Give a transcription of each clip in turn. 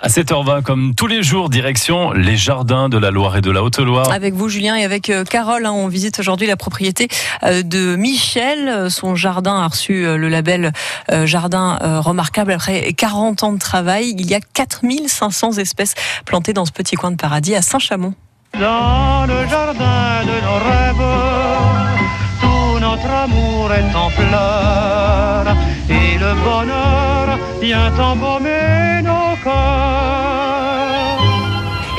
À 7h20, comme tous les jours, direction les jardins de la Loire et de la Haute-Loire. Avec vous, Julien, et avec euh, Carole, hein, on visite aujourd'hui la propriété euh, de Michel. Son jardin a reçu euh, le label Jardin remarquable après 40 ans de travail. Il y a 4500 espèces plantées dans ce petit coin de paradis à Saint-Chamond. Dans le jardin de nos rêves, tout notre amour est en fleurs et le bonheur vient embaumer nos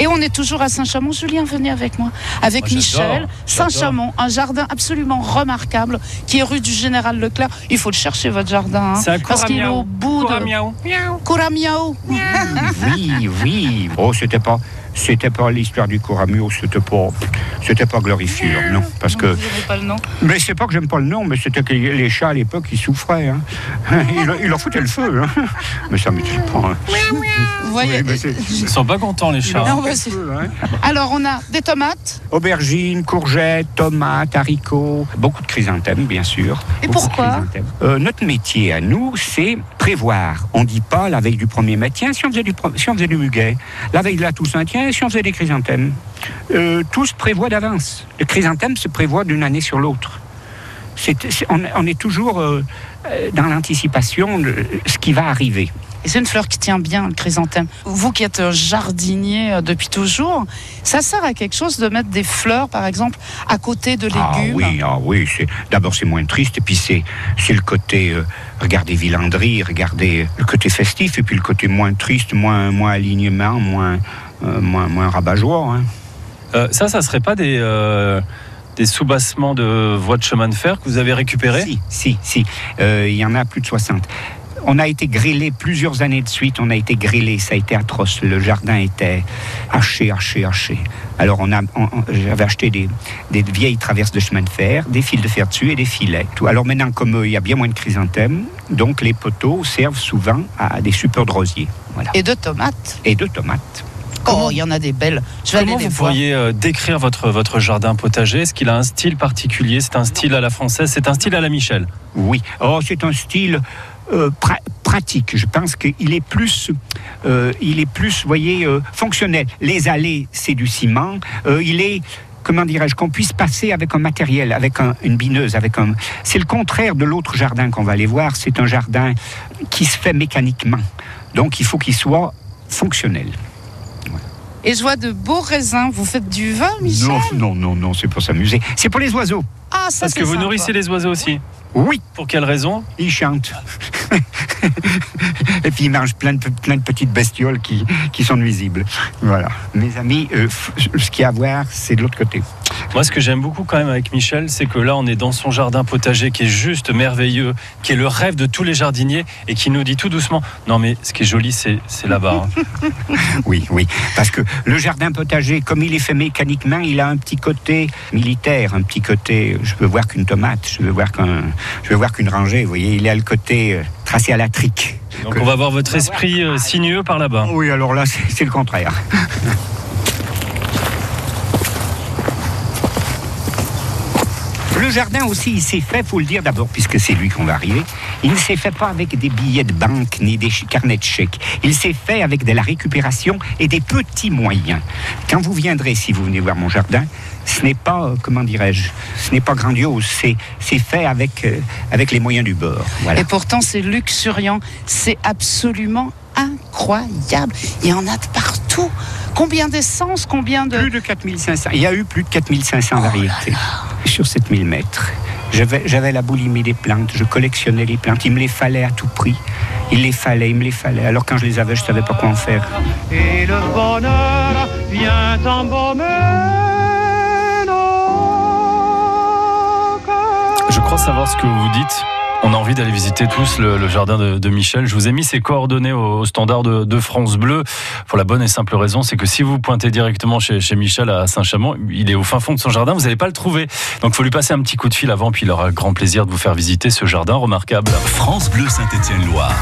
Et on est toujours à Saint-Chamond. Julien, venez avec moi. Avec Moi, Michel. Saint-Chamond, un jardin absolument remarquable qui est rue du Général Leclerc. Il faut le chercher, votre jardin. hein, C'est parce qu'il est au bout de. miaou. Couramiao. Oui, oui. Oh, c'était pas, c'était pas l'histoire du Coramio, c'était pas, c'était pas glorifiant, non, parce que. Pas le nom. Mais c'est pas que j'aime pas le nom, mais c'était que les chats à l'époque ils souffraient, hein. Ils, ils leur foutaient le feu, hein. Mais ça m'étonne pas. hein. Vous voyez. Oui, c'est- Ils sont pas contents, les chats. Non, bah, hein. Alors, on a des tomates. Aubergines, courgettes, tomates, haricots, beaucoup de chrysanthèmes, bien sûr. Et pourquoi? Euh, Notre métier à nous, c'est prévoir. On dit pas la veille du premier mai, tiens, si on faisait du, si on faisait du muguet, la veille de la Toussaint, tiens, si on faisait des chrysanthèmes. Euh, tout se prévoit d'avance. Le chrysanthème se prévoit d'une année sur l'autre. C'est- c'est- on, on est toujours euh, euh, dans l'anticipation de ce qui va arriver. Et c'est une fleur qui tient bien, le chrysanthème. Vous qui êtes un jardinier euh, depuis toujours, ça sert à quelque chose de mettre des fleurs, par exemple, à côté de légumes Ah oui, ah oui. C'est, d'abord, c'est moins triste, et puis c'est, c'est le côté, euh, regardez Villandry, regardez le côté festif, et puis le côté moins triste, moins, moins alignement, moins, euh, moins, moins rabat-joie. hein. Euh, ça, ça serait pas des, euh, des soubassements de voies de chemin de fer que vous avez récupérés Si, si, si. Euh, Il y en a plus de 60. On a été grillé plusieurs années de suite, on a été grillé, ça a été atroce. Le jardin était haché, haché, haché. Alors on a, j'avais acheté des, des vieilles traverses de chemin de fer, des fils de fer dessus et des filets. Tout. Alors maintenant, comme euh, il y a bien moins de chrysanthèmes, donc les poteaux servent souvent à des suppeurs de rosiers. Voilà. et de tomates. Et de tomates. Oh, il y en a des belles. Je vais Comment aller les vous voir. pourriez euh, décrire votre, votre jardin potager? Est-ce qu'il a un style particulier? C'est un style à la française C'est un style à la Michel? Oui. Oh, c'est un style euh, pra- pratique. Je pense qu'il est plus, euh, il est plus, vous voyez, euh, fonctionnel. Les allées, c'est du ciment. Euh, il est Comment dirais-je qu'on puisse passer avec un matériel, avec un- une bineuse, avec un. C'est le contraire de l'autre jardin qu'on va aller voir. C'est un jardin qui se fait mécaniquement. Donc il faut qu'il soit fonctionnel. Et je vois de beaux raisins. Vous faites du vin, Michel? Non, non, non, non, c'est pour s'amuser. C'est pour les oiseaux. Ah, ça Parce que vous sympa. nourrissez les oiseaux aussi. Oui, Pour quelle raison? Ils chantent. Et puis ils mangent plein de, plein de petites bestioles qui, qui sont nuisibles. Voilà. Mes amis, euh, ce qu'il y a à voir, c'est de l'autre côté. Moi, ce que j'aime beaucoup quand même avec Michel, c'est que là, on est dans son jardin potager qui est juste merveilleux, qui est le rêve de tous les jardiniers et qui nous dit tout doucement Non, mais ce qui est joli, c'est là-bas. hein. Oui, oui. Parce que le jardin potager, comme il est fait mécaniquement, il a un petit côté militaire, un petit côté. Je veux voir qu'une tomate, je veux voir qu'un, je veux voir qu'une rangée. Vous voyez, il a le côté euh, tracé à la trique. Donc, on va voir votre esprit euh, sinueux par là-bas. Oui, alors là, c'est le contraire. Le jardin aussi, il s'est fait, faut le dire d'abord, puisque c'est lui qu'on va arriver, il ne s'est fait pas avec des billets de banque ni des carnets de chèques. Il s'est fait avec de la récupération et des petits moyens. Quand vous viendrez, si vous venez voir mon jardin, ce n'est pas, euh, comment dirais-je, ce n'est pas grandiose, c'est fait avec, euh, avec les moyens du bord. Et pourtant, c'est luxuriant. C'est absolument incroyable. Il y en a de partout. Combien d'essence Combien de... Plus de 4500. Il y a eu plus de 4500 variétés sur 7000 mètres. J'avais j'avais la boulimie des plantes, je collectionnais les plantes. Il me les fallait à tout prix. Il les fallait, il me les fallait. Alors quand je les avais, je savais pas quoi en faire. Et le bonheur vient embaumer. Je crois savoir ce que vous dites. On a envie d'aller visiter tous le, jardin de, Michel. Je vous ai mis ses coordonnées au, au standard de, de France Bleu pour la bonne et simple raison, c'est que si vous pointez directement chez, chez Michel à Saint-Chamond, il est au fin fond de son jardin, vous n'allez pas le trouver. Donc, il faut lui passer un petit coup de fil avant, puis il aura grand plaisir de vous faire visiter ce jardin remarquable. France Bleu Saint-Étienne-Loire.